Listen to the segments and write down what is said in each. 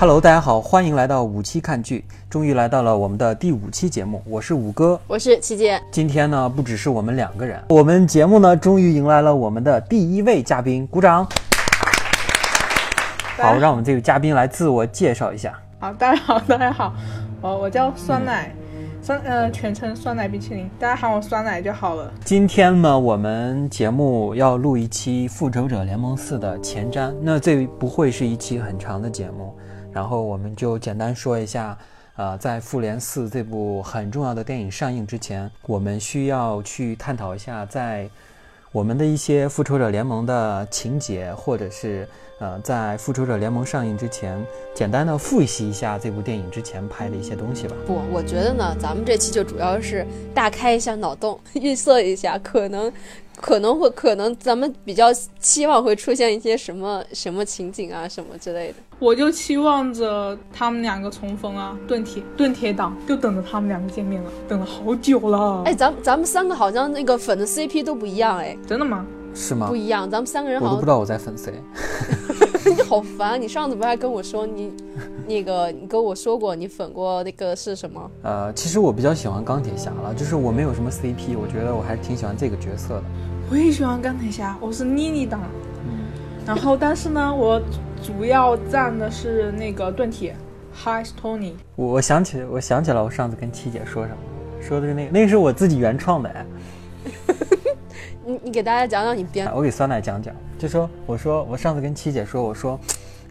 Hello，大家好，欢迎来到五期看剧，终于来到了我们的第五期节目，我是五哥。我是七姐，今天呢，不只是我们两个人，我们节目呢，终于迎来了我们的第一位嘉宾，鼓掌。好，让我们这个嘉宾来自我介绍一下。好，大家好，大家好，我我叫酸奶，酸呃全称酸奶冰淇淋，大家喊我酸奶就好了。今天呢，我们节目要录一期《复仇者联盟四》的前瞻，那这不会是一期很长的节目，然后我们就简单说一下，呃，在《复联四》这部很重要的电影上映之前，我们需要去探讨一下在我们的一些复仇者联盟的情节，或者是呃，在复仇者联盟上映之前，简单的复习一下这部电影之前拍的一些东西吧。不，我觉得呢，咱们这期就主要是大开一下脑洞，预测一下可能可能会可能咱们比较期望会出现一些什么什么情景啊什么之类的。我就期望着他们两个重逢啊，盾铁盾铁党就等着他们两个见面了，等了好久了。哎，咱咱们三个好像那个粉的 CP 都不一样哎，真的吗？是吗不？一样，咱们三个人我好像都不知道我在粉谁。你好烦！你上次不是还跟我说你那个你跟我说过你粉过那个是什么？呃，其实我比较喜欢钢铁侠了，就是我没有什么 CP，我觉得我还是挺喜欢这个角色的。我也喜欢钢铁侠，我是妮妮党。嗯，然后，但是呢，我主要站的是那个盾铁，Hi Tony。我我想起我想起来，我上次跟七姐说什么，说的是那个那个是我自己原创的哎。你你给大家讲讲你编我给酸奶讲讲，就说我说我上次跟七姐说，我说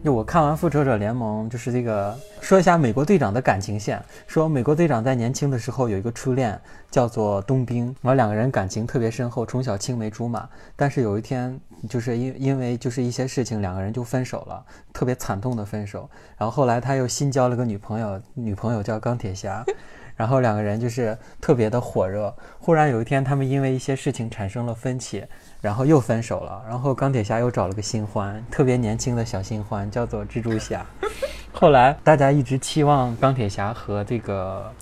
就我看完《复仇者联盟》，就是这个说一下美国队长的感情线，说美国队长在年轻的时候有一个初恋叫做冬兵，然后两个人感情特别深厚，从小青梅竹马，但是有一天就是因因为就是一些事情，两个人就分手了，特别惨痛的分手。然后后来他又新交了个女朋友，女朋友叫钢铁侠。然后两个人就是特别的火热。忽然有一天，他们因为一些事情产生了分歧，然后又分手了。然后钢铁侠又找了个新欢，特别年轻的小新欢，叫做蜘蛛侠。后来大家一直期望钢铁侠和这个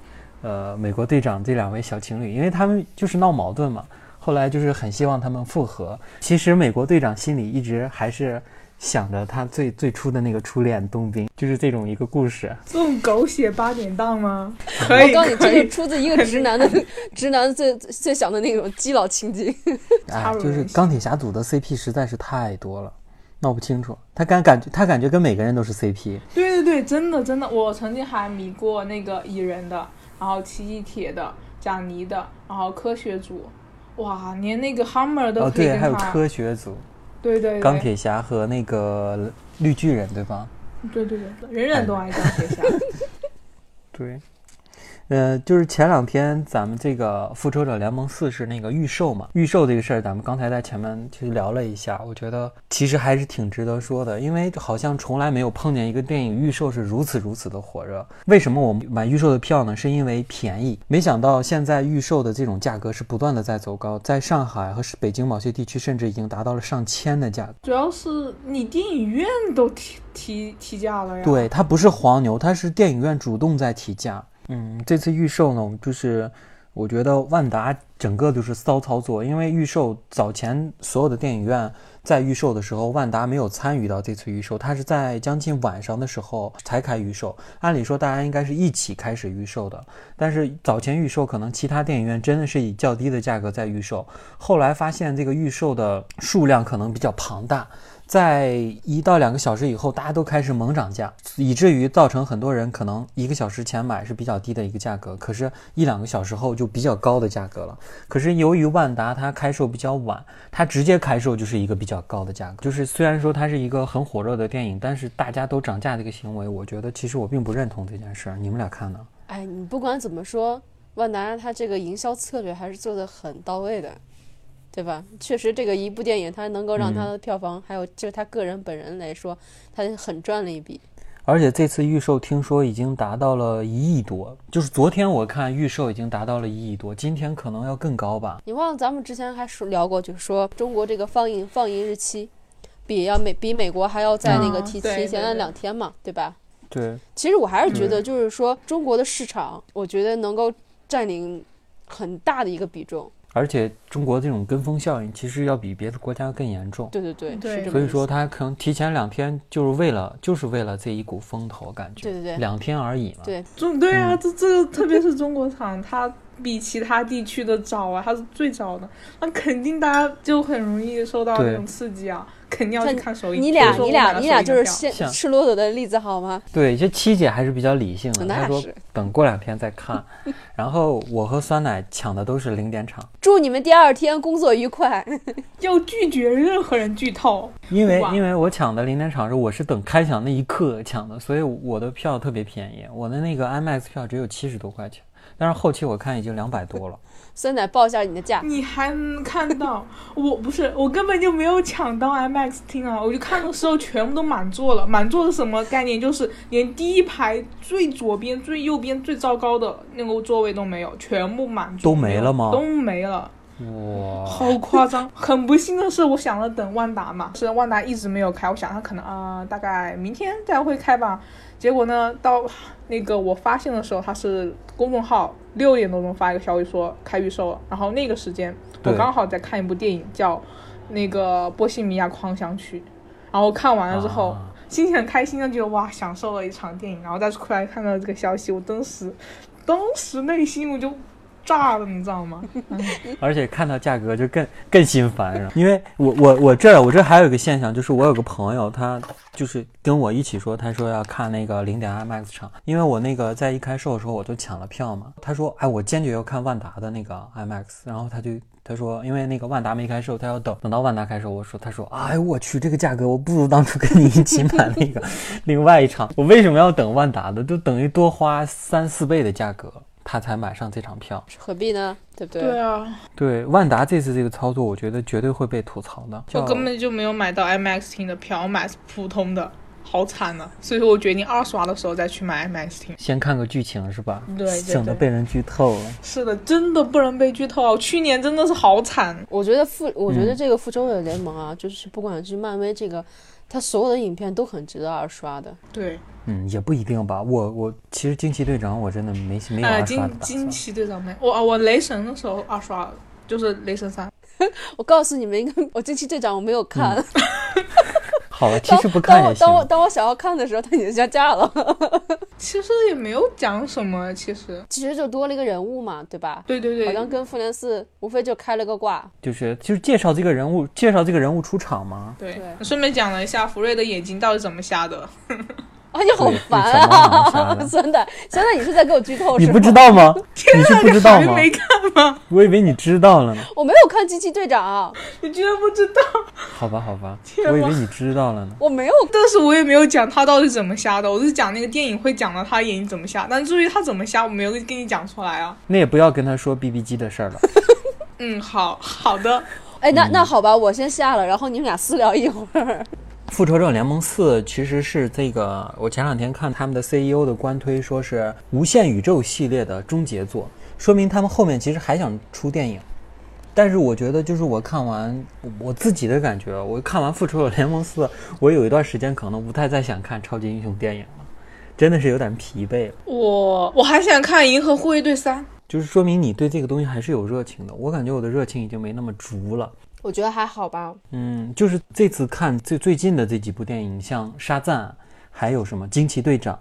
呃美国队长这两位小情侣，因为他们就是闹矛盾嘛。后来就是很希望他们复合。其实美国队长心里一直还是想着他最最初的那个初恋冬兵，就是这种一个故事。这种狗血八点档吗？可以，我告诉你，这是。出自一个直男的 直男最最想的那种基佬情景。就是钢铁侠组的 CP 实在是太多了，闹不清楚。他感感觉他感觉跟每个人都是 CP，对对对，真的真的，我曾经还迷过那个蚁人的，然后奇异铁的、贾尼的，然后科学组，哇，连那个 Hammer 都哦对，还有。科学组，对对对，钢铁侠和那个绿巨人，对吧？对对对，人人都爱钢铁侠。对，呃，就是前两天咱们这个《复仇者联盟四》是那个预售嘛，预售这个事儿，咱们刚才在前面其实聊了一下，我觉得其实还是挺值得说的，因为好像从来没有碰见一个电影预售是如此如此的火热。为什么我们买预售的票呢？是因为便宜，没想到现在预售的这种价格是不断的在走高，在上海和北京某些地区，甚至已经达到了上千的价格。主要是你电影院都提提提价了呀。对，它不是黄牛，它是电影院主动在提价。嗯，这次预售呢，就是我觉得万达整个就是骚操作，因为预售早前所有的电影院在预售的时候，万达没有参与到这次预售，它是在将近晚上的时候才开预售。按理说大家应该是一起开始预售的，但是早前预售可能其他电影院真的是以较低的价格在预售，后来发现这个预售的数量可能比较庞大。在一到两个小时以后，大家都开始猛涨价，以至于造成很多人可能一个小时前买是比较低的一个价格，可是一两个小时后就比较高的价格了。可是由于万达它开售比较晚，它直接开售就是一个比较高的价格。就是虽然说它是一个很火热的电影，但是大家都涨价这个行为，我觉得其实我并不认同这件事儿。你们俩看呢？哎，你不管怎么说，万达它这个营销策略还是做的很到位的，对吧？确实，这个一部电影它能够让它的票房，还有就是他个人本人来说，他很赚了一笔。而且这次预售听说已经达到了一亿多，就是昨天我看预售已经达到了一亿多，今天可能要更高吧。你忘了咱们之前还说聊过，就是说中国这个放映放映日期比要美比美国还要在那个提嗯提前了两天嘛，对吧？对，其实我还是觉得，就是说中国的市场，我觉得能够占领很大的一个比重。而且中国这种跟风效应其实要比别的国家更严重，对对对，对。是这么所以说他可能提前两天就是为了就是为了这一股风头，感觉对对对。两天而已嘛。对。中对啊，嗯。这这个特别是中国厂，它比其他地区的早啊，它是最早的，那肯定大家就很容易受到那种刺激啊，肯定要去看首映。你俩你俩你俩就是现像赤裸裸的例子好吗？对，就七姐还是比较理性的，她说等过两天再看。然后我和酸奶抢的都是零点场，祝你们第二天工作愉快。要拒绝任何人剧透。因为因为我抢的零点场是我是等开抢那一刻抢的，所以我的票特别便宜，我的那个 IMAX 票只有七十多块钱，但是后期我看已经两百多了。酸奶报一下你的价，你还能看到？我不是，我根本就没有抢到 IMAX 厅啊！我就看的时候全部都满座了。满座是什么概念？就是连第一排最左边、最右边最糟糕的那个座位都没有，全部满座。都没了吗都没了，哇，好夸张！很不幸的是，我想了等万达嘛，是万达一直没有开，我想他可能啊、呃大概明天再会开吧。结果呢，到那个我发现的时候，他是公众号六点多钟发一个消息说开预售了，然后那个时间我刚好在看一部电影叫那个《波西米亚狂想曲》，然后看完了之后。啊心情很开心的，觉得哇，享受了一场电影，然后再出来看到这个消息，我当时，当时内心我就炸了，你知道吗？而且看到价格就更更心烦，因为我我我这我这还有一个现象，就是我有个朋友，他就是跟我一起说，他说要看那个零点 IMAX 场，因为我那个在一开售的时候我就抢了票嘛，他说哎我坚决要看万达的那个 IMAX，然后他就他说因为那个万达没开售，他要等等到万达开售，我说他说哎我去这个价格我不如当初跟你一起买那个。另外一场，我为什么要等万达的，就等于多花三四倍的价格。他才买上这场票，何必呢？对不对？对啊，对万达这次这个操作，我觉得绝对会被吐槽的。叫我根本就没有买到 IMAX 厅的票，我买的是普通的，好惨啊！所以说我决定二刷的时候再去买 IMAX 厅。先看个剧情是吧？对对省得被人剧透了。是的，真的不能被剧透啊！去年真的是好惨。我觉得复，我觉得嗯这个复仇者联盟啊，就是不管是漫威这个，它所有的影片都很值得二刷的。对，嗯，也不一定吧。我我其实惊奇队长我真的没没有哎，二刷的惊惊。奇队长没，我我雷神的时候二刷了，就是雷神三。我告诉你们一个，我惊奇队长我没有看，嗯好了，其实不看也行当我当。我当我想要看的时候，它已经下架了。其实也没有讲什么，其实。其实就多了一个人物嘛，对吧？对对对，好像跟复联四无非就开了个挂。就是就是介绍这个人物，介绍这个人物出场嘛。对对顺便讲了一下福瑞的眼睛到底怎么瞎的。啊，你好烦啊！真的真的，现在你是在给我剧透？你不知道吗？你是不知道吗？没看吗？我以为你知道了呢。我没有看机器队长，你居然不知道？好吧，好吧，我以为你知道了呢。我没有。但是我也没有讲他到底怎么瞎的，我是讲那个电影会讲到他眼睛怎么瞎，但至于他怎么瞎，我没有跟你讲出来啊。那也不要跟他说 BB 机的事儿了。嗯，好好的，哎，嗯那那好吧，我先下了，然后你们俩私聊一会儿。复仇者联盟四其实是这个，我前两天看他们的 CEO 的官推，说是无限宇宙系列的终结作，说明他们后面其实还想出电影。但是我觉得，就是我看完我自己的感觉，我看完复仇者联盟四，我有一段时间可能不太再想看超级英雄电影了，真的是有点疲惫了。我我还想看《银河护卫队三》。就是说明你对这个东西还是有热情的。我感觉我的热情已经没那么足了。我觉得还好吧。嗯，就是这次看最最近的这几部电影，像《沙赞》，还有什么《惊奇队长》，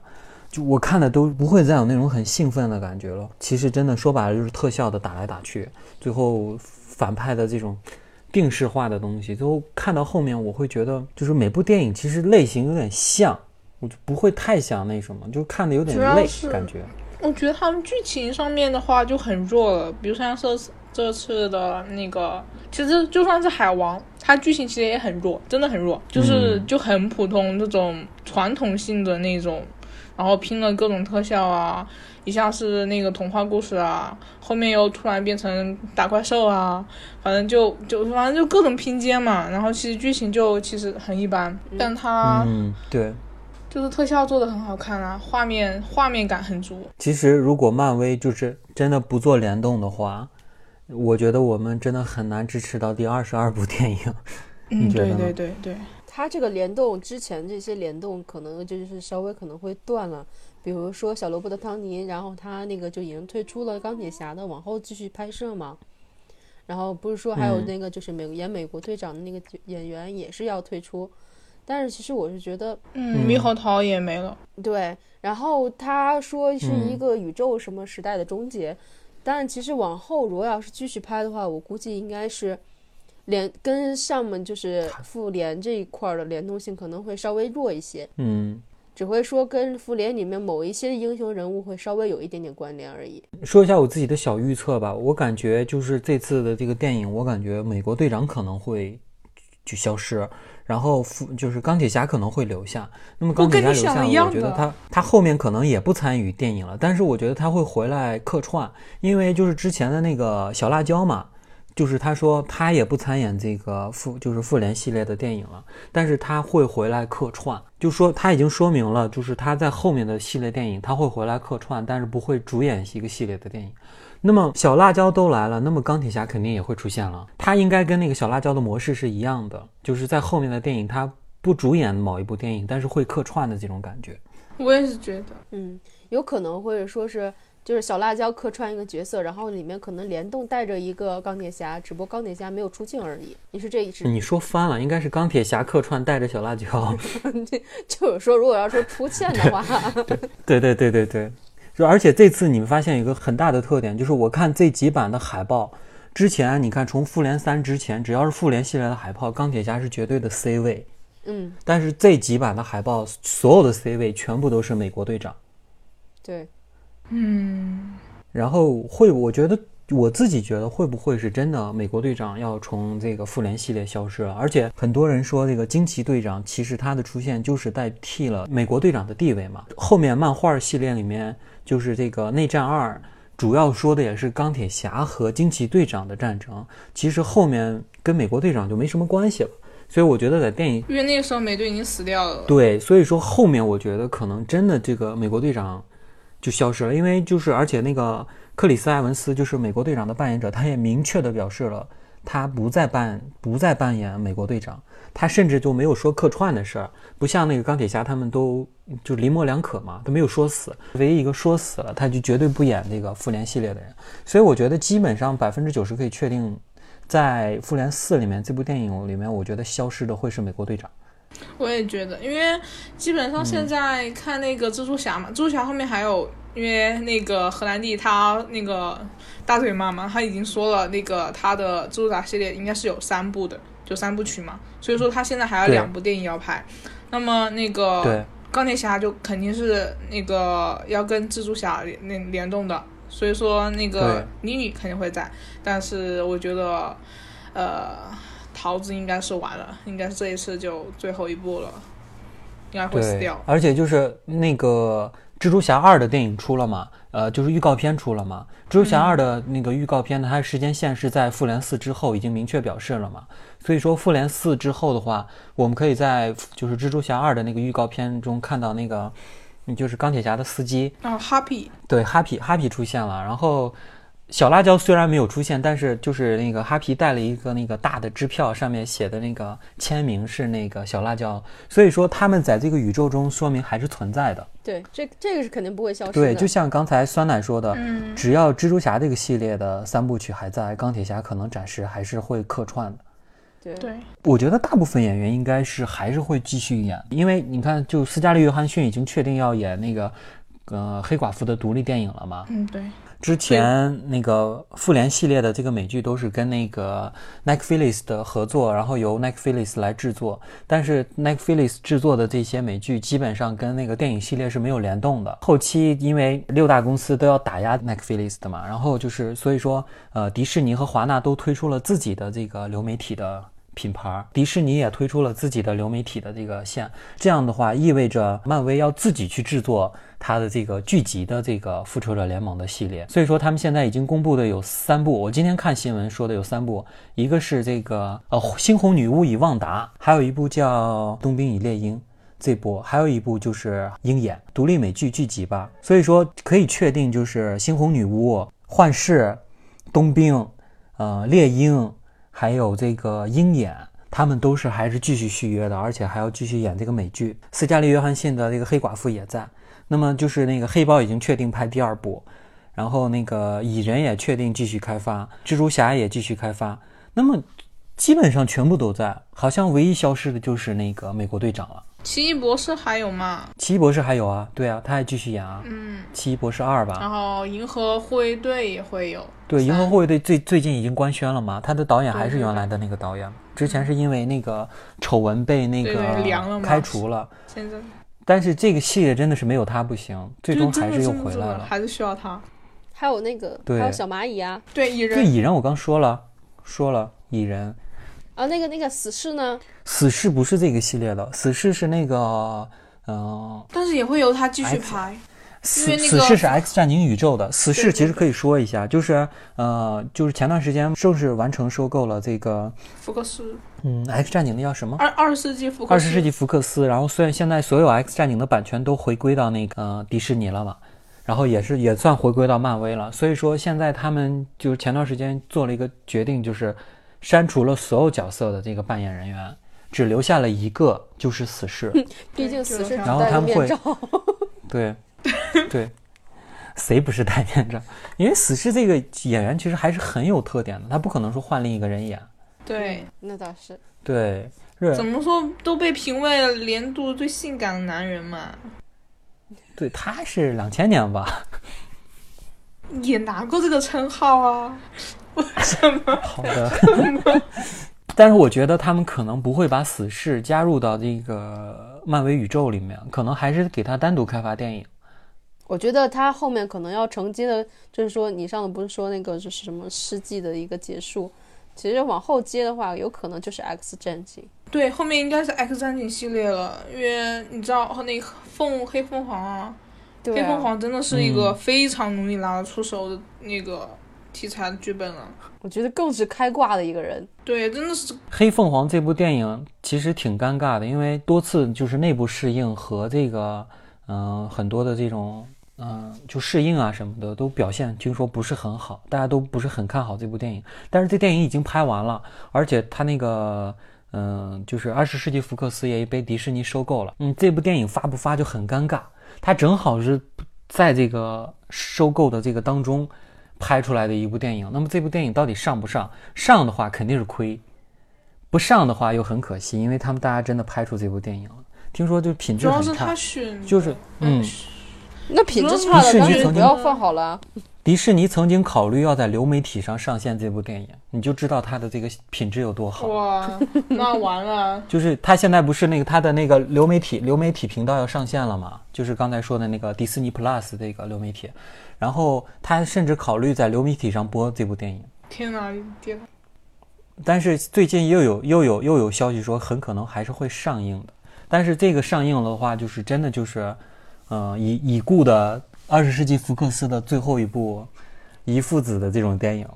就我看的都不会再有那种很兴奋的感觉了。其实真的说白了就是特效的打来打去，最后反派的这种定式化的东西，最后看到后面我会觉得，就是每部电影其实类型有点像，我就不会太想那什么，就看的有点累感觉。我觉得他们剧情上面的话就很弱了，比如像这次这次的那个，其实就算是海王，它剧情其实也很弱，真的很弱，就是嗯就很普通这种传统性的那种，然后拼了各种特效啊，一下是那个童话故事啊，后面又突然变成打怪兽啊，反正就就反正就各种拼接嘛，然后其实剧情就其实很一般，但它嗯，对。就是特效做的很好看啊，画面画面感很足。其实，如果漫威就是真的不做联动的话，我觉得我们真的很难支持到第二十二部电影。嗯，对你觉得呢对对对，它这个联动之前这些联动可能就是稍微可能会断了，比如说小罗伯特·汤尼，然后他那个就已经退出了钢铁侠的，往后继续拍摄嘛。然后不是说还有嗯那个就是美演美国队长的那个演员也是要退出，但是其实我是觉得嗯，猕猴桃也没了。对，然后他说是一嗯个宇宙什么时代的终结，但是其实往后如果要是继续拍的话，我估计应该是联跟上面就是复联这一块儿的联动性可能会稍微弱一些，嗯，只会说跟复联里面某一些英雄人物会稍微有一点点关联而已。说一下我自己的小预测吧，我感觉就是这次的这个电影，我感觉美国队长可能会就消失，然后复就是钢铁侠可能会留下。那么钢铁侠留下，我觉得他他后面可能也不参与电影了，但是我觉得他会回来客串，因为就是之前的那个小辣椒嘛。就是他说他也不参演这个复就是复联系列的电影了，但是他会回来客串，就说他已经说明了，就是他在后面的系列电影他会回来客串，但是不会主演一个系列的电影。那么小辣椒都来了，那么钢铁侠肯定也会出现了。他应该跟那个小辣椒的模式是一样的，就是在后面的电影他不主演某一部电影，但是会客串的这种感觉。我也是觉得，嗯，有可能或者说是就是小辣椒客串一个角色，然后里面可能联动带着一个钢铁侠，只不过钢铁侠没有出镜而已。你是这意思？你说翻了，应该是钢铁侠客串带着小辣椒。就是说，如果要说出现的话，对对对对对，就而且这次你们发现一个很大的特点，就是我看这几版的海报，之前你看从复联三之前，只要是复联系列的海报，钢铁侠是绝对的 C 位，嗯，但是这几版的海报所有的 C 位全部都是美国队长。对，嗯，然后会，我觉得我自己觉得会不会是真的美国队长要从这个复联系列消失了？而且很多人说这个惊奇队长其实他的出现就是代替了美国队长的地位嘛。后面漫画系列里面就是这个内战二。主要说的也是钢铁侠和惊奇队长的战争，其实后面跟美国队长就没什么关系了，所以我觉得在电影因为那个时候美队已经死掉了。对，所以说后面我觉得可能真的这个美国队长就消失了，因为就是而且那个克里斯·埃文斯就是美国队长的扮演者，他也明确的表示了他不再扮不再扮演美国队长，他甚至就没有说客串的事儿，不像那个钢铁侠他们都就离模两可嘛，都没有说死，唯一一个说死了，他就绝对不演那个复联系列的人，所以我觉得基本上百分之九十可以确定。在复联四里面，这部电影里面，我觉得消失的会是美国队长。我也觉得，因为基本上现在看那个蜘蛛侠嘛，蜘蛛侠后面还有，因为那个荷兰弟他那个大嘴妈妈他已经说了，那个他的蜘蛛侠系列应该是有三部的，就三部曲嘛，所以说他现在还有两部电影要拍。那么那个，钢铁侠就肯定是那个要跟蜘蛛侠联联联动的，所以说那个对妮妮肯定会在，但是我觉得，呃，桃子应该是完了，应该是这一次就最后一部了，应该会死掉，。而且就是那个蜘蛛侠二的电影出了嘛，呃，就是预告片出了嘛。蜘蛛侠二的那个预告片呢，它时间线是在复联四之后已经明确表示了嘛。所以说复联四之后的话，我们可以在就是蜘蛛侠二的那个预告片中看到那个，嗯就是钢铁侠的司机，然后 Happy，对，哈皮哈皮出现了，然后小辣椒虽然没有出现，但是就是那个哈皮带了一个那个大的支票，上面写的那个签名是那个小辣椒，所以说他们在这个宇宙中说明还是存在的。对，这这个是肯定不会消失的。对，就像刚才酸奶说的，嗯，只要蜘蛛侠这个系列的三部曲还在，钢铁侠可能暂时还是会客串的。对对，我觉得大部分演员应该是还是会继续演，因为你看，就斯嘉丽·约翰逊已经确定要演那个呃黑寡妇的独立电影了嘛。嗯，对，之前那个复联系列的这个美剧都是跟那个 Netflix 的合作，然后由 Netflix 来制作，但是 Netflix 制作的这些美剧基本上跟那个电影系列是没有联动的。后期因为六大公司都要打压 Netflix 的嘛，然后就是所以说，呃，迪士尼和华纳都推出了自己的这个流媒体的。品牌，迪士尼也推出了自己的流媒体的这个线，这样的话意味着漫威要自己去制作它的这个剧集的这个复仇者联盟的系列。所以说他们现在已经公布的有三部，我今天看新闻说的有三部，一个是这个呃猩红女巫与旺达，还有一部叫冬兵与猎鹰。这部还有一部就是鹰眼独立美剧剧集吧，所以说可以确定就是猩红女巫、幻视、冬兵、呃猎鹰。还有这个鹰眼，他们都是还是继续续约的，而且还要继续演这个美剧。斯嘉丽·约翰逊的这个黑寡妇也在。那么就是那个黑豹已经确定拍第二部，然后那个蚁人也确定继续开发，蜘蛛侠也继续开发，那么基本上全部都在，好像唯一消失的就是那个美国队长了。奇异博士还有吗？奇异博士还有啊，对啊，他还继续演啊，嗯，奇异博士二吧。然后银河护卫队也会有。对，银河护卫队最最近已经官宣了嘛，他的导演还是原来的那个导演，之前是因为那个丑闻被那个开除了，现在。但是这个系列真的是没有他不行，最终还是又回来了。还是需要他。还有那个，还有小蚂蚁啊，对，蚁对人蚁人我刚说了，说了蚁人，啊，那个那个死侍呢？死侍不是这个系列的，死侍是那个，嗯、但是也会由他继续拍。死那个死侍是 X 战警宇宙的，死侍其实可以说一下，就是呃，就是前段时间正式完成收购了这个，福克斯，嗯，X 战警那叫什么？二二十世纪福克斯，二十世纪福克斯。然后虽然现在所有 X 战警的版权都回归到那个呃迪士尼了嘛，然后也是也算回归到漫威了，所以说现在他们就是前段时间做了一个决定，就是删除了所有角色的这个扮演人员，只留下了一个，就是死侍。毕竟死侍然后他们会。对，对，谁不是戴面罩？因为死侍这个演员其实还是很有特点的，他不可能说换另一个人演。对，那倒是。对，是怎，么说都被评为年度最性感的男人嘛，对，他是两千年吧？也拿过这个称号啊。为什么？好的。但是我觉得他们可能不会把死侍加入到这个漫威宇宙里面，可能还是给他单独开发电影。我觉得他后面可能要承接的，就是说你上次不是说那个就是什么世纪的一个结束，其实往后接的话，有可能就是 X 战警。对，后面应该是 X 战警系列了，因为你知道那个凤黑凤凰啊，对黑凤啊，凰真的是一个嗯非常容易拿得出手的那个题材的剧本了。我觉得更是开挂的一个人。对，真的是黑凤凰这部电影其实挺尴尬的，因为多次就是内部适应和这个嗯、呃很多的这种嗯、呃就适应啊什么的都表现听说不是很好，大家都不是很看好这部电影。但是这电影已经拍完了，而且他那个嗯、就是二十世纪福克斯也被迪士尼收购了。嗯，这部电影发不发就很尴尬，它正好是在这个收购的这个当中。拍出来的一部电影，那么这部电影到底上不上？上的话肯定是亏，不上的话又很可惜，因为他们大家真的拍出这部电影了。听说就品质很差主要是他，选，就是嗯，那品质主差了，要是迪士尼曾经干脆不要放好了啊。迪士尼曾经考虑要在流媒体上上线这部电影，你就知道它的这个品质有多好。哇，那完了，就是它现在不是那个它的那个流媒体流媒体频道要上线了嘛？就是刚才说的那个迪士尼 Plus 这个流媒体，然后他甚至考虑在流媒体上播这部电影。天哪，天哪！但是最近又有又有又有消息说，很可能还是会上映的。但是这个上映了的话，就是真的就是，呃，已已故的二十世纪福克斯的最后一部遗父子的这种电影，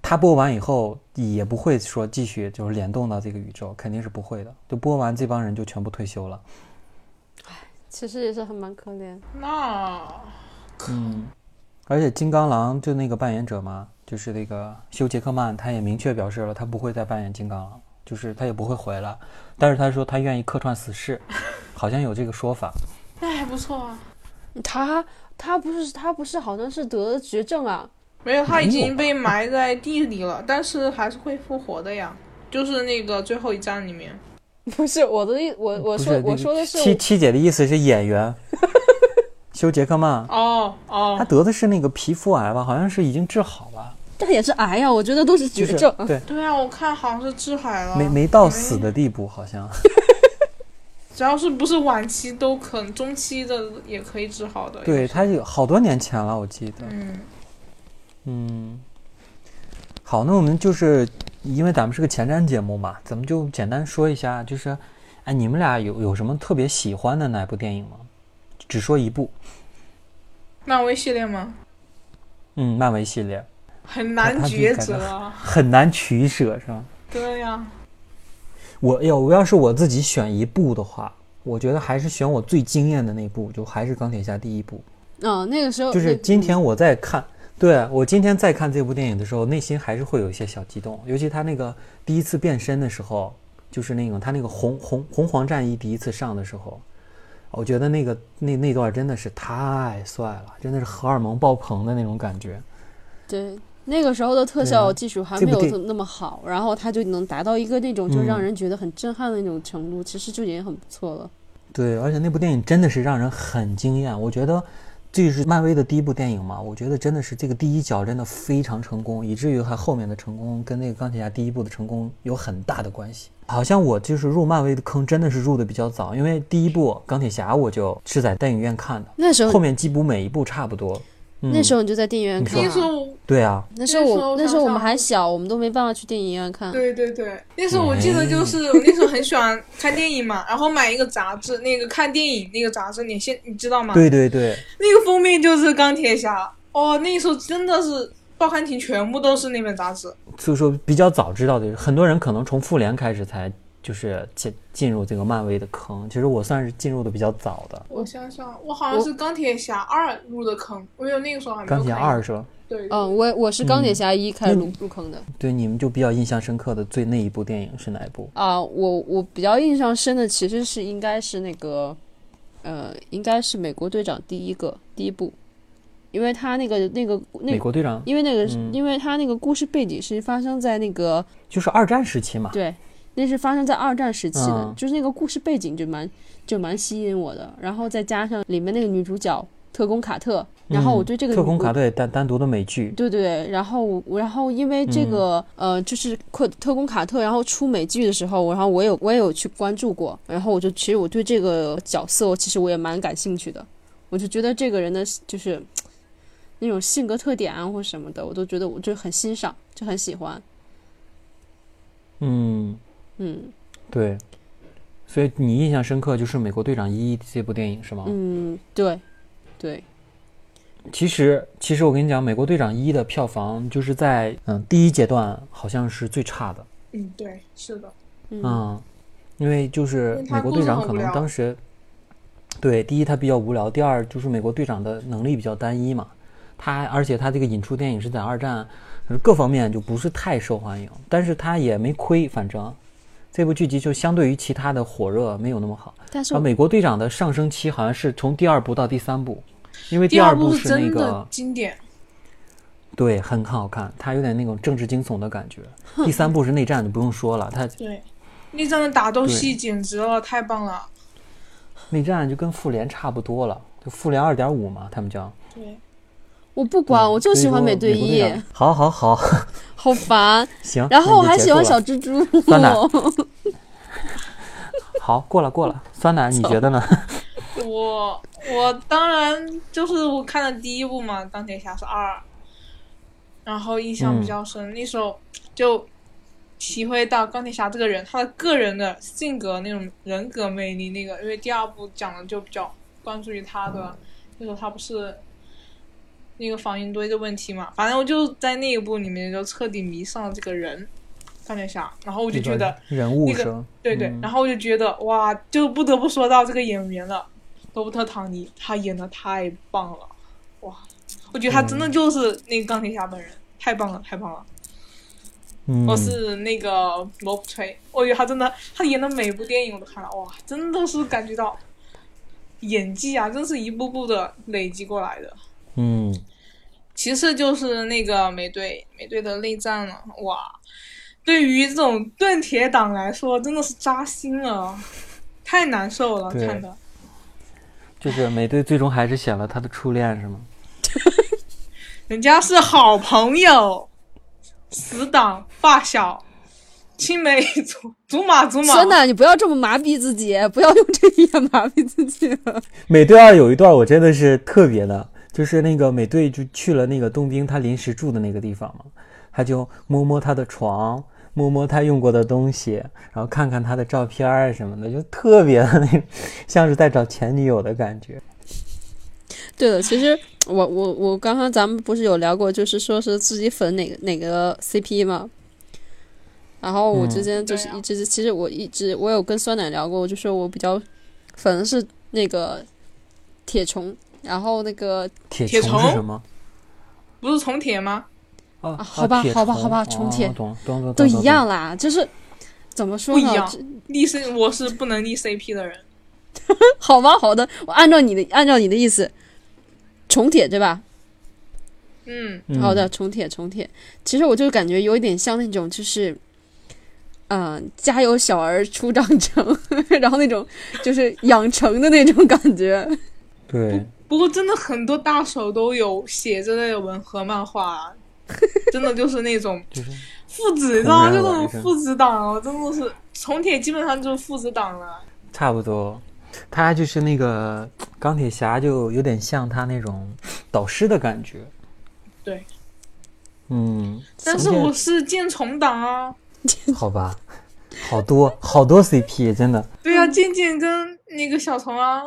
它播完以后也不会说继续就是联动到这个宇宙，肯定是不会的。就播完这帮人就全部退休了。唉其实也是很蛮可怜。那嗯，而且金刚狼就那个扮演者嘛，就是那个休·杰克曼，他也明确表示了，他不会再扮演金刚狼，就是他也不会回来。但是他说他愿意客串死侍，好像有这个说法。那还不错啊。他他不是他不是好像是得了绝症啊？没有，他已经被埋在地里了，但是还是会复活的呀。就是那个最后一战里面，不是我的意，我我说我说的是七七姐的意思是演员休·杰克曼，哦哦他哦，得的是那个皮肤癌吧，好像是已经治好了，这也是癌呀，我觉得都是就是绝症。对，对啊，我看好像是治海了，没没到死的地步，好像。只要是不是晚期都可能，中期的也可以治好的。对他有好多年前了，我记得。嗯，嗯，好，那我们就是因为咱们是个前瞻节目嘛，咱们就简单说一下，就是，哎，你们俩有有什么特别喜欢的哪部电影吗？只说一部，漫威系列吗？嗯，漫威系列很难抉择啊。很难取舍，是吧？对呀、我要我要是我自己选一部的话，我觉得还是选我最惊艳的那部，就还是钢铁侠第一部。嗯，那个时候就是今天我在看，对我今天在看这部电影的时候，内心还是会有一些小激动，尤其他那个第一次变身的时候，就是那种他那个红红红黄战衣第一次上的时候，我觉得那个那那段真的是太帅了，真的是荷尔蒙爆棚的那种感觉。对，那个时候的特效技术还没有那那么好，然后它就能达到一个那种就嗯让人觉得很震撼的那种程度，其实就已经很不错了。对，而且那部电影真的是让人很惊艳。我觉得这是漫威的第一部电影嘛，我觉得真的是这个第一脚真的非常成功，以至于它后面的成功跟那个钢铁侠第一部的成功有很大的关系。好像我就是入漫威的坑真的是入的比较早，因为第一部钢铁侠我就是在电影院看的，那时候后面几部每一部差不多。嗯、那时候你就在电影院看说那时啊。候对啊，那时候那时候我那时候我们还小，我们都没办法去电影院看。对对对，那时候我记得就是我那时候很喜欢看电影嘛，然后买一个杂志，那个看电影那个杂志，你现你知道吗？对对对，那个封面就是钢铁侠，哦，那时候真的是报刊亭全部都是那本杂志。所以说比较早知道的，很多人可能从复联开始才就是进进入这个漫威的坑。其实我算是进入的比较早的，我想想，我好像是钢铁侠二入的坑，我有那个时候还没有钢铁侠二是吧？对，嗯，我我是钢铁侠一开始入入坑的对，你们就比较印象深刻的最那一部电影是哪一部？啊。我我比较印象深的其实是应该是那个，呃，应该是美国队长第一个第一部，因为他那个那个那个，美国队长？因为那个嗯。因为他那个故事背景是发生在那个就是二战时期嘛。对，那是发生在二战时期的，嗯。就是那个故事背景就蛮就蛮吸引我的，然后再加上里面那个女主角特工卡特，然后我对这个嗯特工卡特也单单独的美剧，对对对，然后我然后因为这个、嗯。呃，就是特特工卡特，然后出美剧的时候，然后我有我也有去关注过，然后我就其实我对这个角色其实我也蛮感兴趣的，我就觉得这个人的就是那种性格特点啊或什么的，我都觉得我就很欣赏，就很喜欢，嗯，嗯对。所以你印象深刻就是《美国队长一》这部电影是吗？嗯，对对，其实，其实我跟你讲，《美国队长一》的票房就是在嗯第一阶段好像是最差的，嗯，对，是的，嗯嗯，因为就是美国队长可能当时，对，第一他比较无聊，第二就是美国队长的能力比较单一嘛，他而且他这个引出电影是在二战，呃各方面就不是太受欢迎，但是他也没亏，反正这部剧集就相对于其他的火热没有那么好。啊，但是我美国队长的上升期好像是从第二部到第三部，因为第二部是那个经典，对很好看，他有点那种政治惊悚的感觉。第三部是内战，就不用说了，他对，内战的打斗戏简直了，太棒了，内战就跟复联差不多了，就复联二点五嘛，他们叫。对，我不管，我就喜欢美队一，好好好，好 烦。行。然后我还喜欢小蜘蛛。酸奶 好，过了过了。酸奶，你觉得呢？我我当然就是我看的第一部嘛，《钢铁侠》是二，然后印象比较深，那时候就体会到钢铁侠这个人他的个人的性格那种人格魅力，那个因为第二部讲的就比较关注于他的，那时候他不是那个防云堆的问题嘛，反正我就在那一部里面就彻底迷上了这个人钢铁侠，然后我就觉得。人物那个是？对对，嗯然后我就觉得哇，就不得不说到这个演员了，罗伯特·唐尼，他演的太棒了，哇！我觉得他真的就是那个钢铁侠本人，太棒了，太棒了。嗯，我是那个罗伯吹，我觉得他真的，他演的每部电影我都看了，哇，真的是感觉到演技啊，真是一步步的累积过来的。嗯，其次就是那个美队，美队的内战了，哇！对于这种盾铁党来说，真的是扎心了，太难受了，看的。就是美队最终还是选了他的初恋是吗？人家是好朋友，死党、发小、青梅竹竹马竹马。真的，你不要这么麻痹自己，不要用这一眼麻痹自己了。美队二有一段我真的是特别的，就是那个美队就去了那个冬兵他临时住的那个地方嘛，他就摸摸他的床，摸摸他用过的东西，然后看看他的照片儿什么的，就特别的那种，像是在找前女友的感觉。对了，其实我我我刚刚咱们不是有聊过，就是说是自己粉哪个哪个 CP 吗？然后我嗯之前就是一直，其实我一直我有跟酸奶聊过，我就说我比较粉的是那个铁虫，然后那个铁铁虫虫是什么？不是重铁吗？啊，啊好吧好吧好吧重铁都一样啦，就是怎么说呢？不一样立 C 我是不能立 CP 的人。好吧，好的，我按照你的按照你的意思，重铁对吧？嗯，嗯好的，重铁重铁。其实我就感觉有一点像那种就是。嗯，家有小儿初长成，然后那种就是养成的那种感觉。对，不过真的很多大手都有写这类的文和漫画，真的就是那种就是父子，你知道吗？就是种父子档，真的是重铁基本上就是父子档了。差不多。他就是那个钢铁侠，就有点像他那种导师的感觉。对，嗯，但是我是剑虫党啊。好吧，好多好多 CP，真的。对啊，剑剑跟那个小虫啊。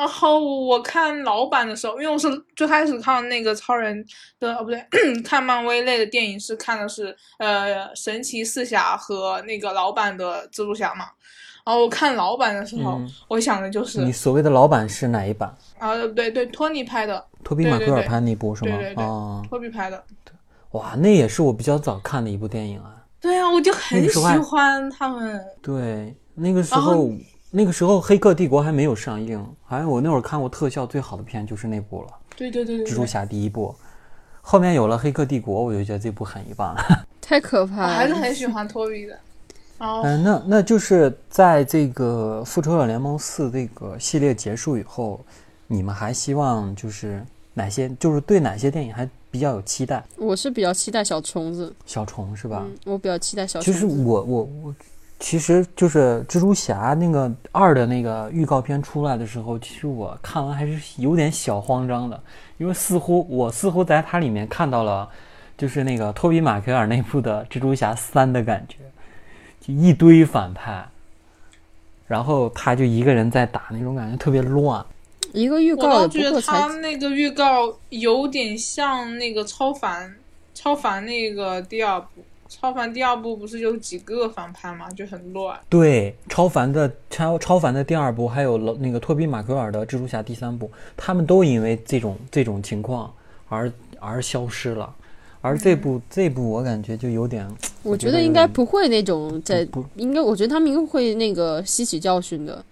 然后我看老版的时候，因为我是最开始看那个超人的，哦不对，看漫威类的电影是看的是呃神奇四侠和那个老版的蜘蛛侠嘛。然后我看老版的时候，嗯我想的就是你所谓的老版是哪一版？啊，对对，托尼拍的，托比马奎尔拍那部是吗？对对对啊，托比拍的。哇，那也是我比较早看的一部电影啊。对啊，我就很喜欢他们。对，那个时候，那个时候《黑客帝国》还没有上映，好像我那会儿看过特效最好的片就是那部了，对对对对《蜘蛛，侠》第一部。后面有了《黑客帝国》，我就觉得这部很一般。太可怕了！还是很喜欢托比的。然后嗯，那那就是在这个《复仇者联盟四》这个系列结束以后，你们还希望就是哪些，就是对哪些电影还比较有期待？我是比较期待小虫子，小虫是吧？嗯，我比较期待小其虫子。实我我我，其实就是蜘蛛侠那个二的那个预告片出来的时候，其实我看完还是有点小慌张的，因为似乎我似乎在它里面看到了，就是那个托比马奎尔那部的蜘蛛侠三的感觉，就一堆反派，然后他就一个人在打那种感觉特别乱。一个预告也不倒觉得他那个预告有点像那个超凡，超凡那个第二部，超凡第二部不是有几个反派嘛，就很乱。对，超凡的超超凡的第二部，还有了那个托比马奎尔的蜘蛛侠第三部，他们都因为这种这种情况而而消失了。而这部、这部我感觉就有点，我觉得有觉得应该不会那种在，应该我觉得他们应该会那个吸取教训的。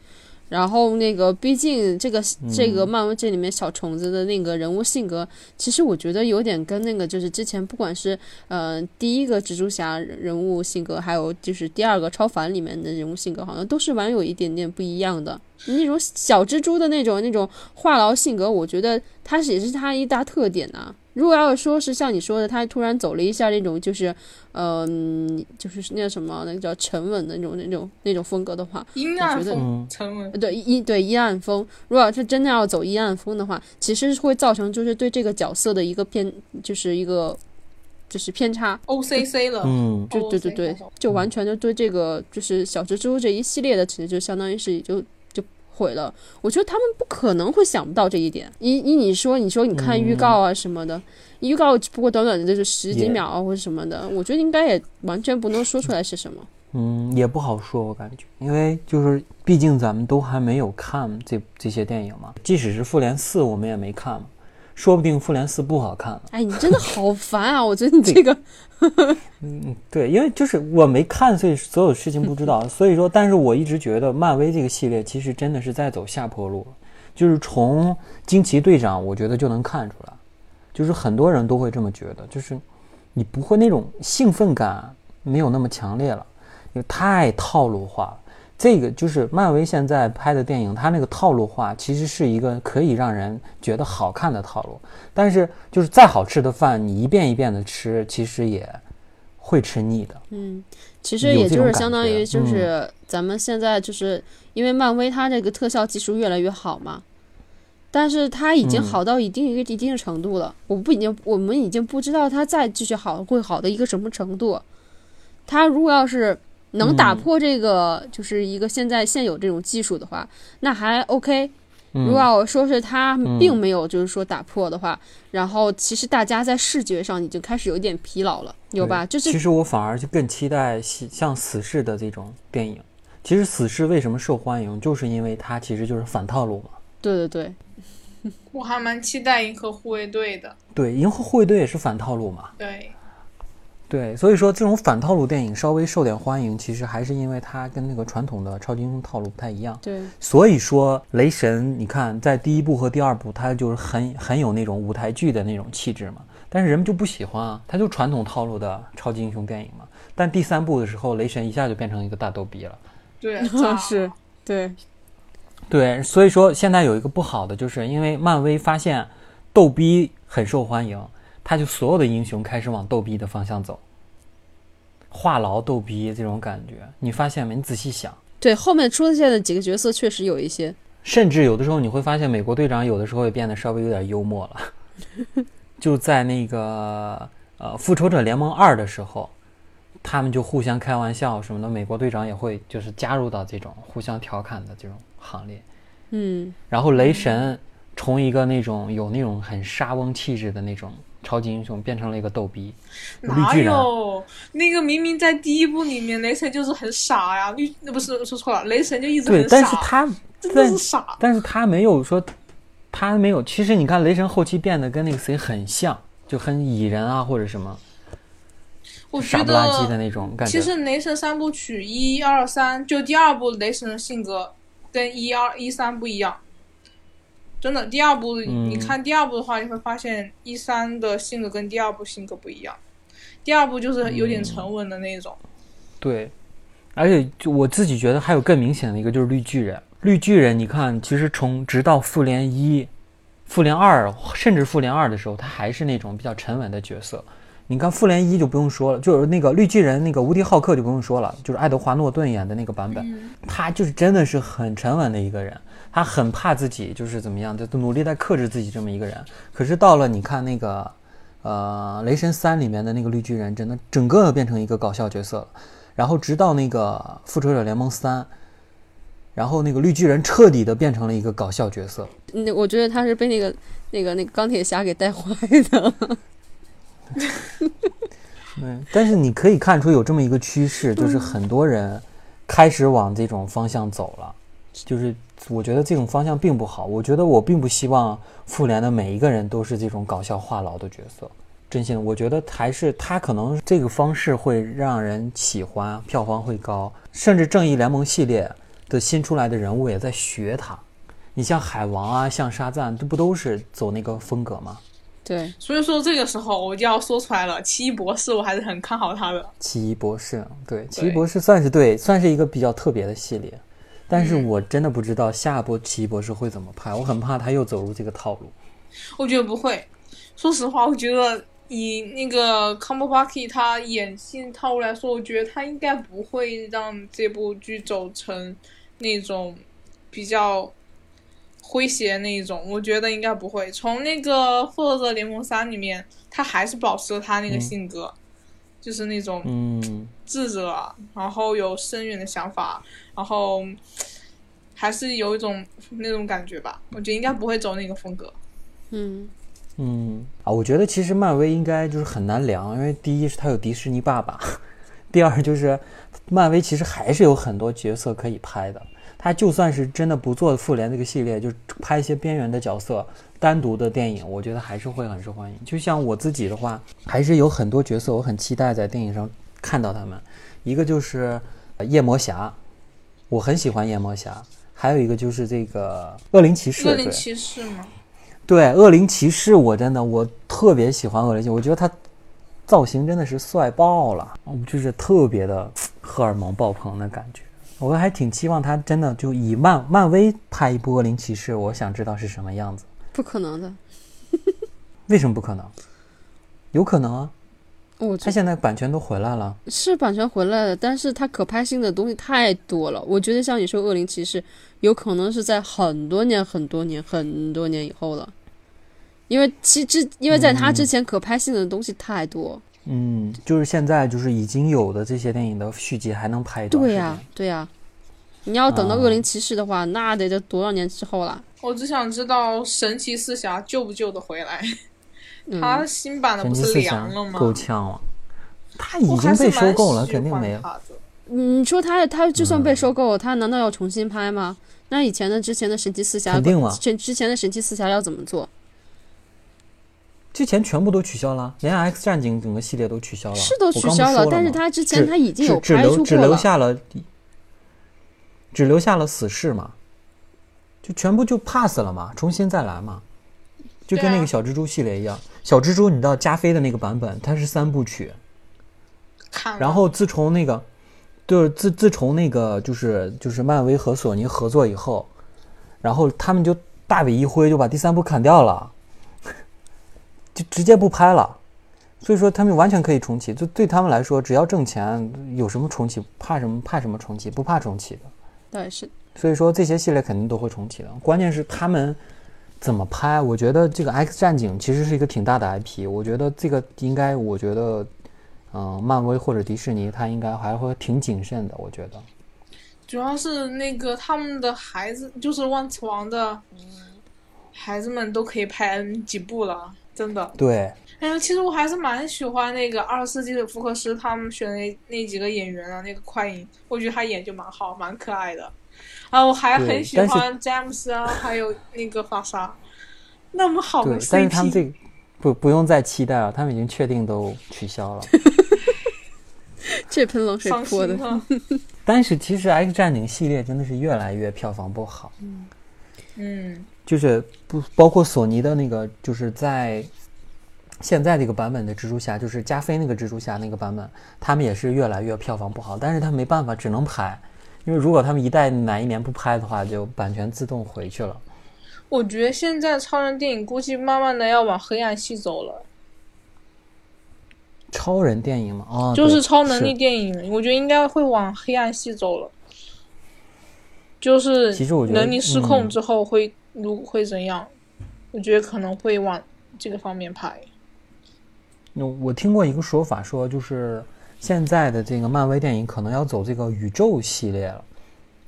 然后那个，毕竟这个这个嗯漫威这里面小虫子的那个人物性格，其实我觉得有点跟那个就是之前不管是呃第一个蜘蛛侠人物性格，还有就是第二个超凡里面的人物性格，好像都是蛮有一点点不一样的。那种小蜘蛛的那种那种话痨性格，我觉得它是也是它一大特点呐、如果要是说是像你说的，他突然走了一下那种就是，嗯、就是那个什么，那个叫沉稳的那种那种那种风格的话，阴暗我觉得沉稳。呃对阴对阴暗风，如果要是真的要走阴暗风的话，其实会造成就是对这个角色的一个偏，就是一个就是偏差。OCC 了，嗯，对对对对，就完全就对这个就是小蜘蛛这一系列的，其实就相当于是就就毁了。我觉得他们不可能会想不到这一点。依依你说，你说你看预告啊什么的，预告只不过短短的就是十几秒啊或者什么的，我觉得应该也完全不能说出来是什么。嗯，也不好说，我感觉，因为就是毕竟咱们都还没有看这这些电影嘛，即使是复联四，我们也没看嘛，说不定复联四不好看了。哎，你真的好烦啊！我觉得你这个 嗯，对，因为就是我没看，所以所有事情不知道。所以说，但是我一直觉得漫威这个系列其实真的是在走下坡路，就是从惊奇队长，我觉得就能看出来，就是很多人都会这么觉得，就是你不会那种兴奋感没有那么强烈了，因为太套路化了。这个就是漫威现在拍的电影，它那个套路化其实是一个可以让人觉得好看的套路，但是就是再好吃的饭，你一遍一遍的吃，其实也会吃腻的。嗯，其实也就是相当于就是咱们现在就是因为漫威它这个特效技术越来越好嘛，但是它已经嗯好到一定一个一定的程度了，我不已经我们已经不知道它再继续好会好的一个什么程度。它如果要是能打嗯破这个就是一个现在现有这种技术的话，那还 OK。嗯如果要说是它嗯并没有就是说打破的话，然后其实大家在视觉上已经开始有一点疲劳了，有吧？就是其实我反而就更期待像像死侍的这种电影。其实死侍为什么受欢迎，就是因为它其实就是反套路嘛。对对对，我还蛮期待银河护卫队的。对，银河护卫队也是反套路嘛。对，对，所以说这种反套路电影稍微受点欢迎，其实还是因为它跟那个传统的超级英雄套路不太一样。对，所以说雷神，你看在第一部和第二部，它就是很很有那种舞台剧的那种气质嘛。但是人们就不喜欢啊，它就传统套路的超级英雄电影嘛。但第三部的时候，雷神一下就变成一个大逗逼了。对，就是，对，对，所以说现在有一个不好的，就是因为漫威发现逗逼很受欢迎，他就所有的英雄开始往逗逼的方向走，话痨逗逼这种感觉，你发现没？你仔细想，对，后面出现的几个角色确实有一些，甚至有的时候你会发现，美国队长有的时候也变得稍微有点幽默了，就在那个呃复仇者联盟二的时候。他们就互相开玩笑什么的，美国队长也会就是加入到这种互相调侃的这种行列。嗯，然后雷神从一个那种有那种很沙翁气质的那种超级英雄，变成了一个逗逼哪。有那个明明在第一部里面，雷神就是很傻呀，绿那不是说错了，雷神就一直对，很但是傻，他真的但是傻。但是他没有说，他没有。其实你看雷神后期变得跟那个谁很像，就很蚁人啊或者什么我觉傻不拉几的得那种感觉。其实雷神三部曲一二三，就第二部雷神的性格跟一二一三不一样。真的，第二部、嗯你看第二部的话，你会发现一三的性格跟第二部性格不一样。第二部就是有点沉稳的那种。对，而且就我自己觉得还有更明显的一个就是绿巨人。绿巨人，你看，其实从直到复联一、复联二，甚至复联二的时候，他还是那种比较沉稳的角色。你看复联一就不用说了，就是那个绿巨人那个无敌浩克就不用说了，就是爱德华诺顿演的那个版本，他就是真的是很沉稳的一个人，他很怕自己就是怎么样，就努力在克制自己这么一个人。可是到了你看那个呃雷神三里面的那个绿巨人，真的整个变成一个搞笑角色了。然后直到那个复仇者联盟三，然后那个绿巨人彻底的变成了一个搞笑角色。那我觉得他是被那个那个那个钢铁侠给带坏的。对，但是你可以看出有这么一个趋势，就是很多人开始往这种方向走了。就是我觉得这种方向并不好，我觉得我并不希望复联的每一个人都是这种搞笑话痨的角色。真心的，我觉得还是他可能这个方式会让人喜欢，票房会高，甚至正义联盟系列的新出来的人物也在学他。你像海王啊，像沙赞，这不都是走那个风格吗？对，所以说这个时候我就要说出来了，奇异博士我还是很看好他的。奇异博士，对，奇异博士算是对，算是一个比较特别的系列，但是我真的不知道下一波奇异博士会怎么拍，我很怕他又走入这个套路。我觉得不会，说实话，我觉得以那个 Combo Bucky 他演戏套路来说，我觉得他应该不会让这部剧走成那种比较诙谐那一种，我觉得应该不会。从那个《复仇者联盟三》里面，他还是保持了他那个性格，就是那种嗯，智者，然后有深远的想法，然后还是有一种那种感觉吧。我觉得应该不会走那个风格。嗯，嗯啊，我觉得其实漫威应该就是很难量，因为第一是他有迪士尼爸爸，第二就是漫威其实还是有很多角色可以拍的。他就算是真的不做复联这个系列，就拍一些边缘的角色、单独的电影，我觉得还是会很受欢迎。就像我自己的话，还是有很多角色我很期待在电影上看到他们。一个就是呃夜魔侠，我很喜欢夜魔侠。还有一个就是这个恶灵骑士，恶灵对骑士吗？对，恶灵骑士，我真的我特别喜欢恶灵骑士，我觉得他造型真的是帅爆了，嗯就是特别的荷尔蒙爆棚的感觉。我还挺期望他真的就以漫漫威拍一部恶灵骑士，我想知道是什么样子。不可能的。为什么不可能？有可能啊，他我他现在版权都回来了。是版权回来了，但是他可拍性的东西太多了。我觉得像你说《恶灵骑士》，有可能是在很多年、很多年、很多年以后了，因为其之因为在他之前可拍性的东西太多。嗯，就是现在就是已经有的这些电影的续集还能拍一段时间。对呀、对呀、你要等到啊《恶灵骑士》的话，那得得多少年之后了？我只想知道神奇四侠救不救得回来？嗯，他新版的不是神奇四侠凉了吗？够呛了，他已经被收购了，肯定没有。你说他他就算被嗯收购，他难道要重新拍吗？那以前的之前的神奇四侠，肯定了之之前的神奇四侠要怎么做？之前全部都取消了，连 X 战警整个系列都取消了，是都取消了，了但是他之前他已经有只只拍留只留出过了。下了，只留下了死侍嘛，就全部就 pass 了嘛，重新再来嘛，就跟那个小蜘蛛系列一样。小蜘蛛你知道加菲的那个版本，它是三部曲，看，然后自从那个，就是自自从那个就是就是漫威和索尼合作以后，然后他们就大笔一挥就把第三部砍掉了，就直接不拍了。所以说他们完全可以重启，就对他们来说，只要挣钱，有什么重启怕什么怕什么重启，不怕重启的。对是，所以说这些系列肯定都会重启的。关键是他们怎么拍，我觉得这个 X 战警其实是一个挺大的 IP，我觉得这个应该，我觉得，嗯、漫威或者迪士尼它应该还会挺谨慎的，我觉得。主要是那个他们的孩子，就是万磁王的孩子们都可以拍几部了，真的。对，哎呀，其实我还是蛮喜欢那个二十世纪的福克斯他们选的那那几个演员啊，那个快银，我觉得他演就蛮好，蛮可爱的。啊，我还很喜欢詹姆斯啊，还有那个法沙，那么好的 CP。，但是他们这个不不用再期待了，他们已经确定都取消了。这盆冷水泼的。但是其实 X 战警系列真的是越来越票房不好。嗯，就是不包括索尼的那个，就是在现在这个版本的蜘蛛侠，就是加菲那个蜘蛛侠那个版本，他们也是越来越票房不好，但是他没办法，只能拍，因为如果他们一旦哪一年不拍的话，就版权自动回去了。我觉得现在超人电影估计慢慢的要往黑暗系走了，超人电影嘛，哦，就是超能力电影，我觉得应该会往黑暗系走了。就是其实我觉得能力失控嗯之后会如会怎样？我觉得可能会往这个方面拍。那我听过一个说法，说就是现在的这个漫威电影可能要走这个宇宙系列了，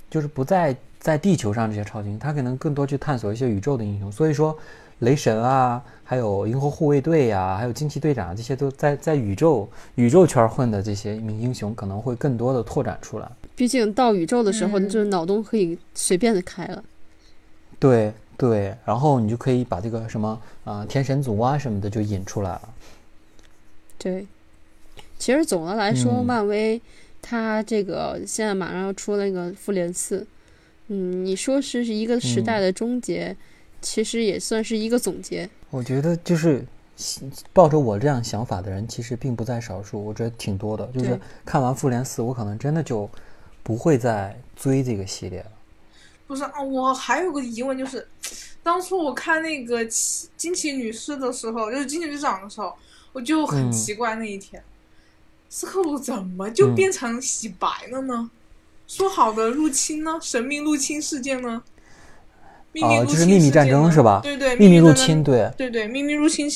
就是不再在地球上这些超级英雄，他可能更多去探索一些宇宙的英雄。所以说，雷神啊，还有银河护卫队呀、还有惊奇队长这些都在在宇宙宇宙圈混的这些英雄，可能会更多的拓展出来。毕竟到宇宙的时候，嗯你就是脑洞可以随便的开了。对对，然后你就可以把这个什么啊、呃天神族啊什么的就引出来了。对，其实总的来说，嗯漫威它这个现在马上要出那个复联四，嗯，你说是一个时代的终结，其实也算是一个总结。我觉得就是抱着我这样想法的人，其实并不在少数，我觉得挺多的。就是看完复联四，我可能真的就不会再追这个系列了。不是啊，我还有个疑问，就是当初我看那个奇惊奇女士的时候，就是惊奇队长的时候，我就很嗯奇怪那一天，斯克鲁怎么就嗯变成洗白了呢？说好的入侵呢？神秘入侵事件呢？秘密哦入侵就是秘密战争是吧对对，秘密入侵，对，对对，秘密入侵。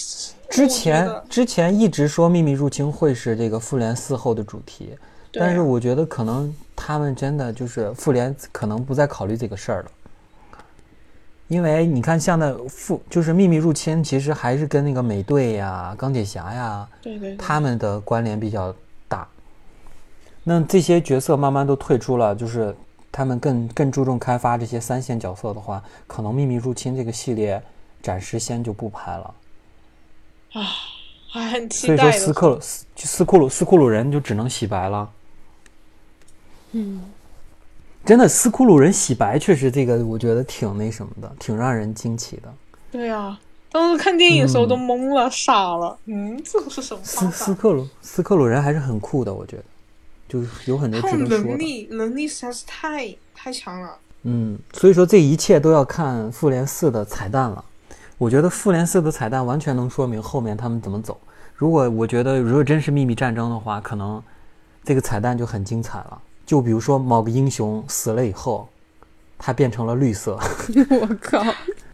之前之前一直说秘密入侵会是这个复联四后的主题，但是我觉得可能他们真的就是复联可能不再考虑这个事儿了。因为你看，像那复就是秘密入侵，其实还是跟那个美队呀、钢铁侠呀，对对对，他们的关联比较大。那这些角色慢慢都退出了，就是他们更更注重开发这些三线角色的话，可能《秘密入侵》这个系列暂时先就不拍了。还很期所以说。斯克鲁斯斯库鲁斯库鲁人就只能洗白了。嗯，真的，斯库鲁人洗白确实这个我觉得挺那什么的，挺让人惊奇的。对啊，当时看电影的时候嗯都懵了、傻了。嗯，这个是什么斯？斯克鲁斯克鲁人还是很酷的，我觉得，就是有很多值得说的。能力能力实在是太太强了。嗯，所以说这一切都要看复联四的彩蛋了。我觉得复联四的彩蛋完全能说明后面他们怎么走。如果我觉得如果真是秘密战争的话，可能这个彩蛋就很精彩了。就比如说某个英雄死了以后，他变成了绿色，我靠，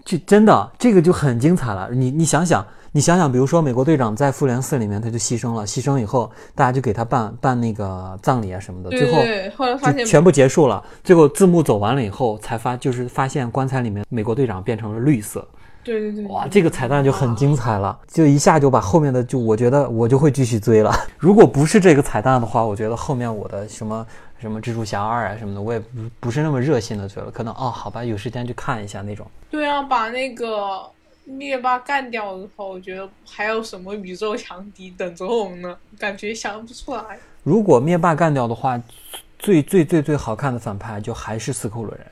就真的这个就很精彩了。你你想想，你想想，比如说美国队长在复联四里面他就牺牲了，牺牲以后大家就给他办办那个葬礼啊什么的，最后对对，后来发现就全部结束了。最后字幕走完了以后，才发就是发现棺材里面美国队长变成了绿色。对对对，哇，这个彩蛋就很精彩了，就一下就把后面的就我觉得我就会继续追了。如果不是这个彩蛋的话，我觉得后面我的什么什么蜘蛛侠二啊什么的，我也不不是那么热心的追了。可能哦，好吧，有时间去看一下那种。对啊，把那个灭霸干掉之后，我觉得还有什么宇宙强敌等着我们呢？感觉想不出来。如果灭霸干掉的话，最最最最好看的反派就还是斯库鲁人。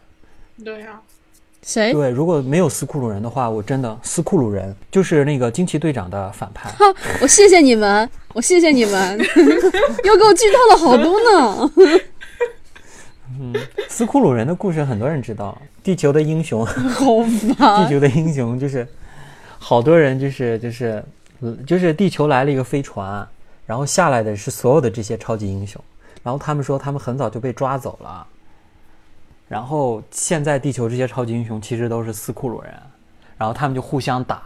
对呀、谁？对，如果没有斯库鲁人的话，我真的斯库鲁人就是那个惊奇队长的反派。我谢谢你们，我谢谢你们，又给我剧透了好多呢。嗯斯库鲁人的故事很多人知道，地球的英雄，好地，球的英雄就是好多人就是就是呃就是地球来了一个飞船，然后下来的是所有的这些超级英雄，然后他们说他们很早就被抓走了，然后现在地球这些超级英雄其实都是斯库鲁人，然后他们就互相打，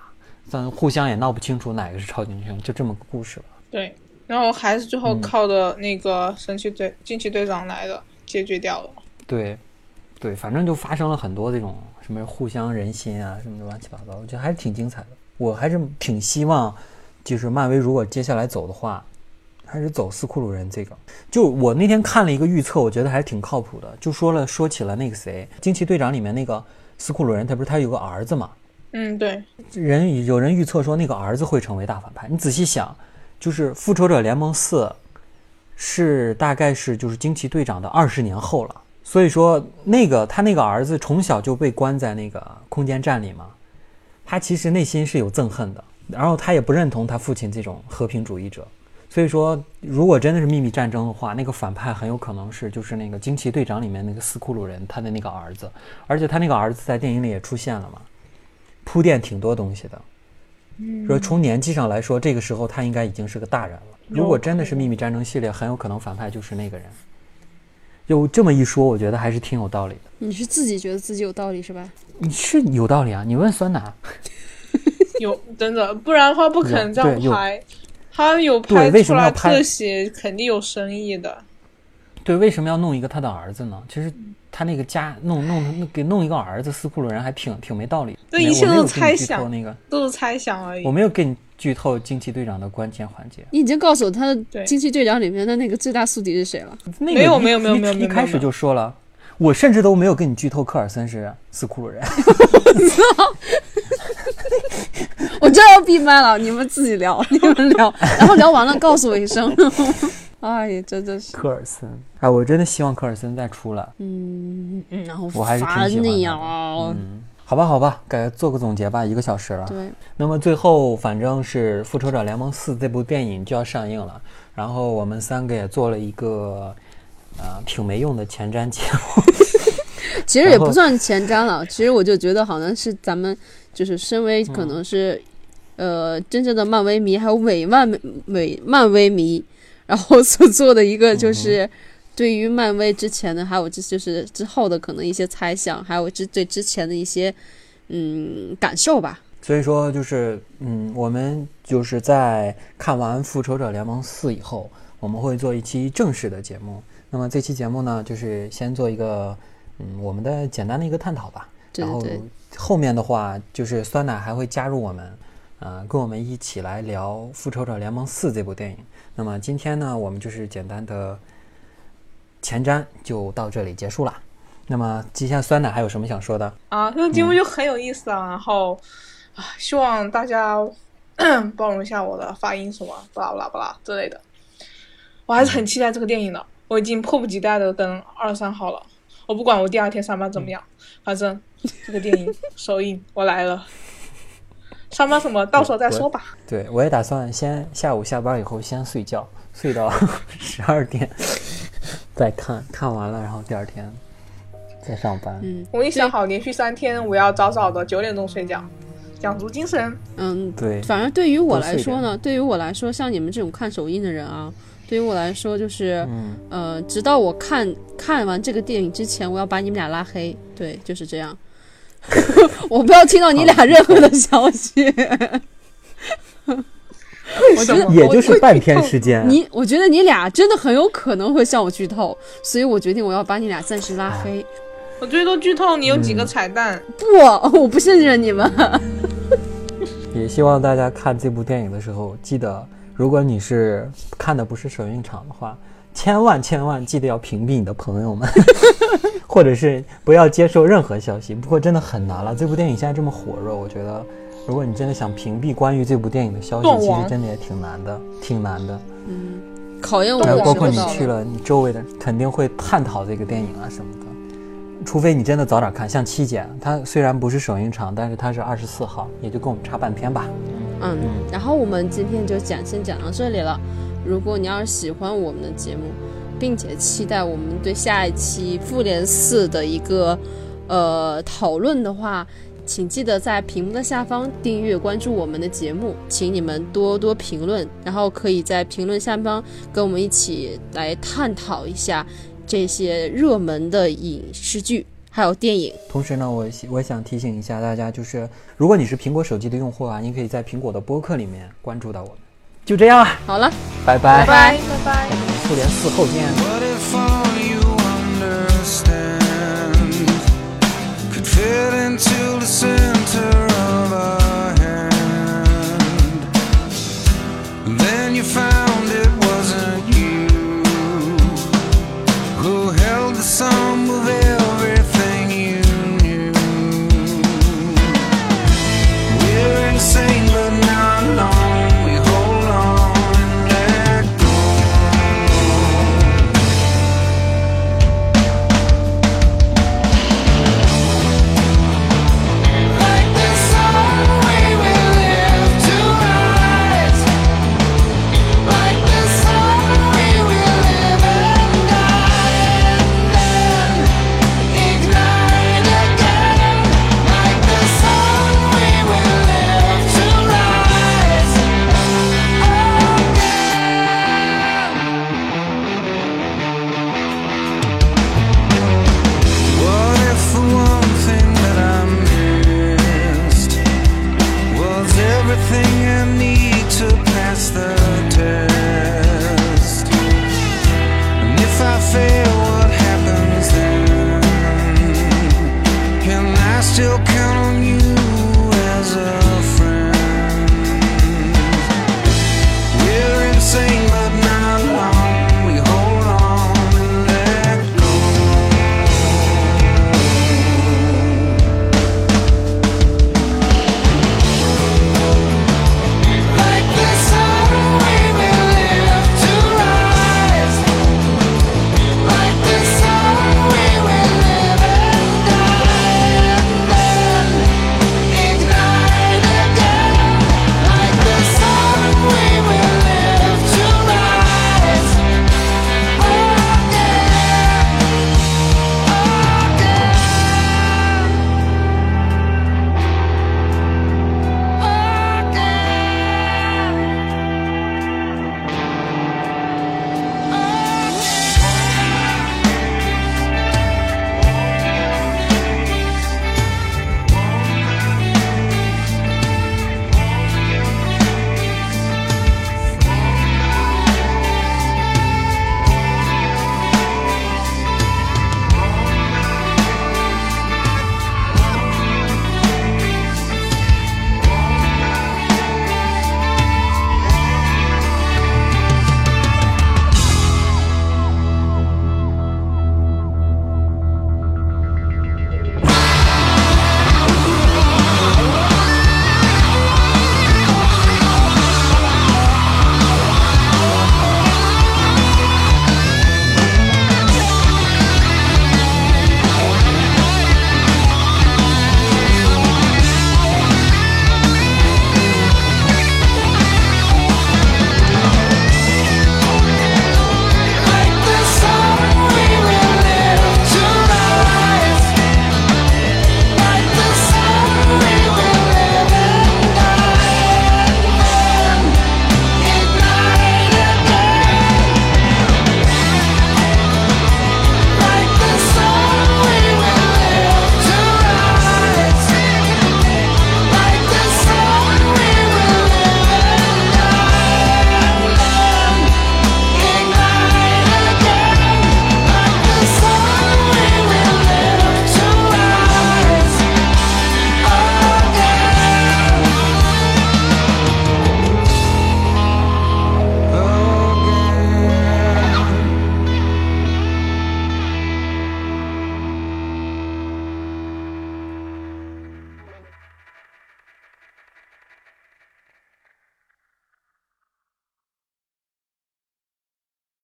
但互相也闹不清楚哪个是超级英雄，就这么个故事吧。对，然后还是最后嗯。靠的那个神奇队、惊奇队长来的解决掉了。对，对，反正就发生了很多这种什么互相人心啊，什么的乱七八糟，我觉得还是挺精彩的。我还是挺希望，就是漫威如果接下来走的话，还是走斯库鲁人这个。就我那天看了一个预测，我觉得还是挺靠谱的，就说了说起了那个谁，惊奇队长里面那个斯库鲁人，他不是他有个儿子嘛？嗯，对，人有人预测说那个儿子会成为大反派。你仔细想，就是复仇者联盟四是大概是就是惊奇队长的二十年后了，所以说那个他那个儿子从小就被关在那个空间站里嘛，他其实内心是有憎恨的，然后他也不认同他父亲这种和平主义者。所以说，如果真的是秘密战争的话，那个反派很有可能是就是那个惊奇队长里面那个斯库鲁人他的那个儿子，而且他那个儿子在电影里也出现了嘛，铺垫挺多东西的。说从年纪上来说，这个时候他应该已经是个大人了。如果真的是秘密战争系列，很有可能反派就是那个人。有这么一说，我觉得还是挺有道理的。你是自己觉得自己有道理是吧？你是有道理啊，你问酸奶。有真的，不然的话不可能这样拍。他有对为什拍出来么要特写，肯定有深意的。对，为什么要弄一个他的儿子呢？其实他那个家弄弄弄给弄一个儿子斯库鲁人还挺挺没道理对。一切都我没有给你猜想那个，都是猜想而已我。没有给你剧透惊奇队长的关键环节。你已经告诉我他的惊奇队长里面的那个最大宿敌是谁了？那个没有没有没有没有没有一开始就说了，我甚至都没有跟你剧透科尔森是斯库鲁人。我真要闭麦了，你们自己聊，你们聊，然后聊完了告诉我一声。哎呀，真的是，科尔森，哎，我真的希望科尔森再出来。嗯嗯，然后我还是挺喜欢你的啊！嗯，好吧，好吧，给做个总结吧，一个小时了。对，那么最后，反正是《复仇者联盟四》这部电影就要上映了，然后我们三个也做了一个，呃，挺没用的前瞻节目。其实也不算前瞻了，其实我就觉得好像是咱们就是身为嗯可能是、呃真正的漫威迷，还有伪漫伪漫威迷，然后所做的一个嗯就是对于漫威之前的，还有这就是之后的可能一些猜想，还有之对之前的一些嗯感受吧。所以说，就是嗯，我们就是在看完《复仇者联盟四》以后，我们会做一期正式的节目。那么这期节目呢，就是先做一个嗯我们的简单的一个探讨吧。然后后面的话，就是酸奶还会加入我们，呃，跟我们一起来聊《复仇者联盟四》这部电影。那么今天呢，我们就是简单的前瞻就到这里结束了。那么接下来酸奶还有什么想说的？啊，这个节目就很有意思啊。然后啊，希望大家 包容一下我的发音什么巴拉巴拉巴拉之类的。我还是很期待这个电影的，我已经迫不及待的等二三号了。我不管我第二天上班怎么样，反正这个电影首映我来了。上班什么到时候再说吧。对我也打算先下午下班以后先睡觉，睡到 十二点再看，看完了然后第二天再上班。嗯我已经想好连续三天我要早早的九点钟睡觉，养足精神。嗯，对，反正对于我来说呢，对于我来说，像你们这种看首映的人啊，对于我来说就是，嗯，呃，直到我看看完这个电影之前，我要把你们俩拉黑，对，就是这样。我不要听到你俩任何的消息。为什么？也就是半天时间。你，我觉得你俩真的很有可能会向我剧透，所以我决定我要把你俩暂时拉黑。我最多剧透你有几个嗯彩蛋。不，我不信任你们。也希望大家看这部电影的时候，记得，如果你是看的不是首映场的话，千万千万记得要屏蔽你的朋友们，或者是不要接受任何消息。不过真的很难了，这部电影现在这么火热，我觉得如果你真的想屏蔽关于这部电影的消息，其实真的也挺难的，挺难的。嗯，考验我还有包括你。去了，你周围的肯定会探讨这个电影啊什么的。除非你真的早点看，像七姐，她虽然不是首映场，但是她是二十四号，也就跟我们差半天吧。嗯，然后我们今天就讲先讲到这里了。如果你要是喜欢我们的节目，并且期待我们对下一期《复联四》的一个呃讨论的话，请记得在屏幕的下方订阅关注我们的节目，请你们多多评论，然后可以在评论下方跟我们一起来探讨一下这些热门的影视剧还有电影。同时呢，我希我想提醒一下大家，就是如果你是苹果手机的用户啊，你可以在苹果的播客里面关注到我们。就这样啊，好了，拜拜。拜拜。拜拜。复联四后天。